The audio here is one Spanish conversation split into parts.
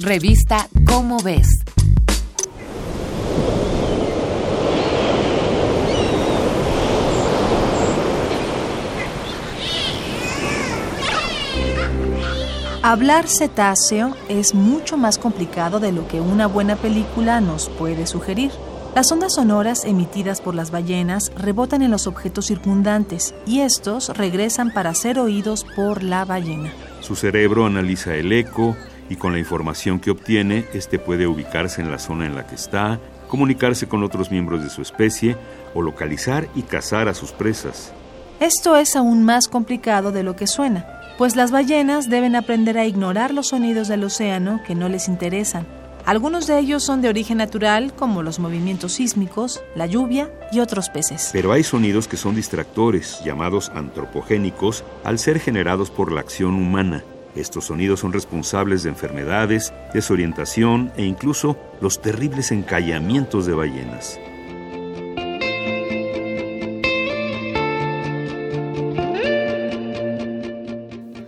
Revista Cómo ves. Hablar cetáceo es mucho más complicado de lo que una buena película nos puede sugerir. Las ondas sonoras emitidas por las ballenas rebotan en los objetos circundantes y estos regresan para ser oídos por la ballena. Su cerebro analiza el eco y con la información que obtiene, este puede ubicarse en la zona en la que está, comunicarse con otros miembros de su especie o localizar y cazar a sus presas. Esto es aún más complicado de lo que suena pues las ballenas deben aprender a ignorar los sonidos del océano que no les interesan. Algunos de ellos son de origen natural, como los movimientos sísmicos, la lluvia y otros peces. Pero hay sonidos que son distractores, llamados antropogénicos, al ser generados por la acción humana. Estos sonidos son responsables de enfermedades, desorientación e incluso los terribles encallamientos de ballenas.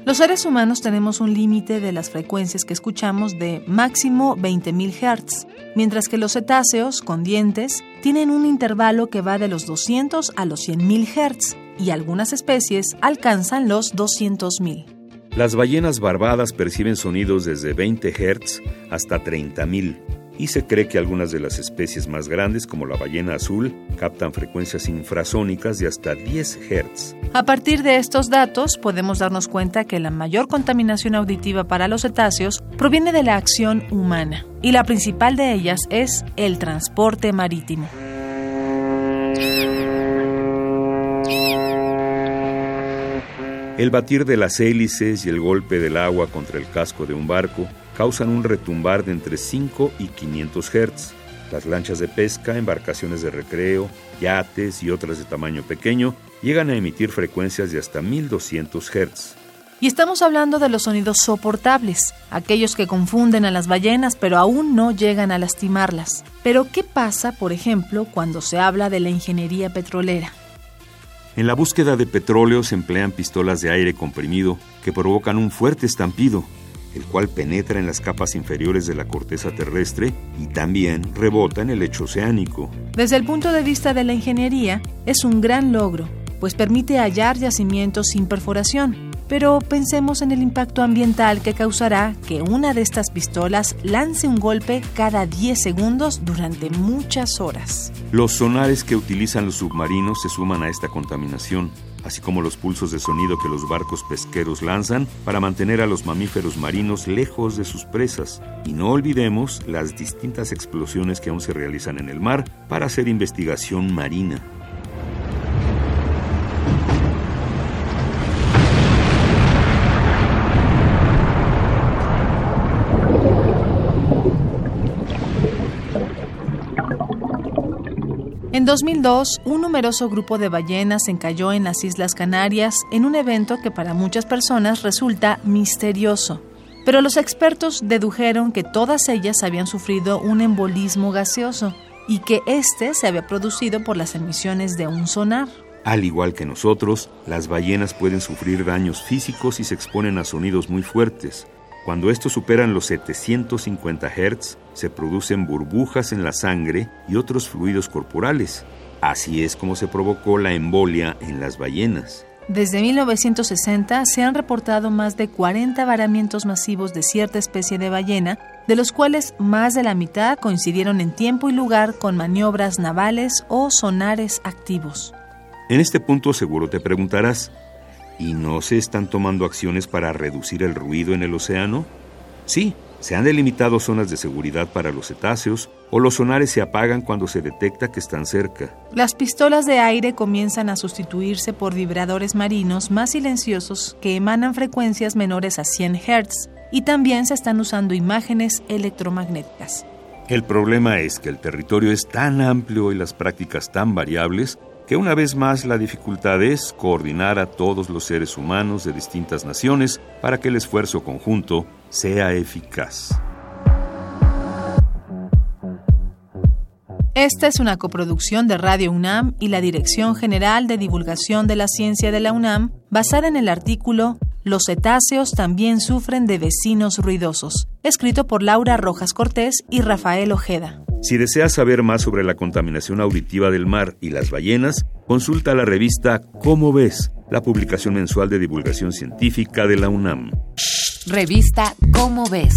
Los seres humanos tenemos un límite de las frecuencias que escuchamos de máximo 20.000 Hz, mientras que los cetáceos con dientes tienen un intervalo que va de los 200 a los 100.000 Hz y algunas especies alcanzan los 200.000. Las ballenas barbadas perciben sonidos desde 20 Hz hasta 30.000 y se cree que algunas de las especies más grandes, como la ballena azul, captan frecuencias infrasónicas de hasta 10 Hz. A partir de estos datos, podemos darnos cuenta que la mayor contaminación auditiva para los cetáceos proviene de la acción humana, y la principal de ellas es el transporte marítimo. El batir de las hélices y el golpe del agua contra el casco de un barco causan un retumbar de entre 5 y 500 Hz. Las lanchas de pesca, embarcaciones de recreo, yates y otras de tamaño pequeño llegan a emitir frecuencias de hasta 1200 Hz. Y estamos hablando de los sonidos soportables, aquellos que confunden a las ballenas pero aún no llegan a lastimarlas. Pero ¿qué pasa, por ejemplo, cuando se habla de la ingeniería petrolera? En la búsqueda de petróleo se emplean pistolas de aire comprimido que provocan un fuerte estampido el cual penetra en las capas inferiores de la corteza terrestre y también rebota en el lecho oceánico. Desde el punto de vista de la ingeniería, es un gran logro, pues permite hallar yacimientos sin perforación. Pero pensemos en el impacto ambiental que causará que una de estas pistolas lance un golpe cada 10 segundos durante muchas horas. Los sonares que utilizan los submarinos se suman a esta contaminación así como los pulsos de sonido que los barcos pesqueros lanzan para mantener a los mamíferos marinos lejos de sus presas. Y no olvidemos las distintas explosiones que aún se realizan en el mar para hacer investigación marina. En 2002, un numeroso grupo de ballenas encalló en las Islas Canarias en un evento que para muchas personas resulta misterioso. Pero los expertos dedujeron que todas ellas habían sufrido un embolismo gaseoso y que este se había producido por las emisiones de un sonar. Al igual que nosotros, las ballenas pueden sufrir daños físicos y se exponen a sonidos muy fuertes, cuando estos superan los 750 Hz, se producen burbujas en la sangre y otros fluidos corporales. Así es como se provocó la embolia en las ballenas. Desde 1960 se han reportado más de 40 varamientos masivos de cierta especie de ballena, de los cuales más de la mitad coincidieron en tiempo y lugar con maniobras navales o sonares activos. En este punto seguro te preguntarás, ¿Y no se están tomando acciones para reducir el ruido en el océano? Sí, se han delimitado zonas de seguridad para los cetáceos o los sonares se apagan cuando se detecta que están cerca. Las pistolas de aire comienzan a sustituirse por vibradores marinos más silenciosos que emanan frecuencias menores a 100 Hz y también se están usando imágenes electromagnéticas. El problema es que el territorio es tan amplio y las prácticas tan variables que una vez más la dificultad es coordinar a todos los seres humanos de distintas naciones para que el esfuerzo conjunto sea eficaz. Esta es una coproducción de Radio UNAM y la Dirección General de Divulgación de la Ciencia de la UNAM, basada en el artículo Los cetáceos también sufren de vecinos ruidosos, escrito por Laura Rojas Cortés y Rafael Ojeda. Si deseas saber más sobre la contaminación auditiva del mar y las ballenas, consulta la revista Cómo ves, la publicación mensual de divulgación científica de la UNAM. Revista Cómo ves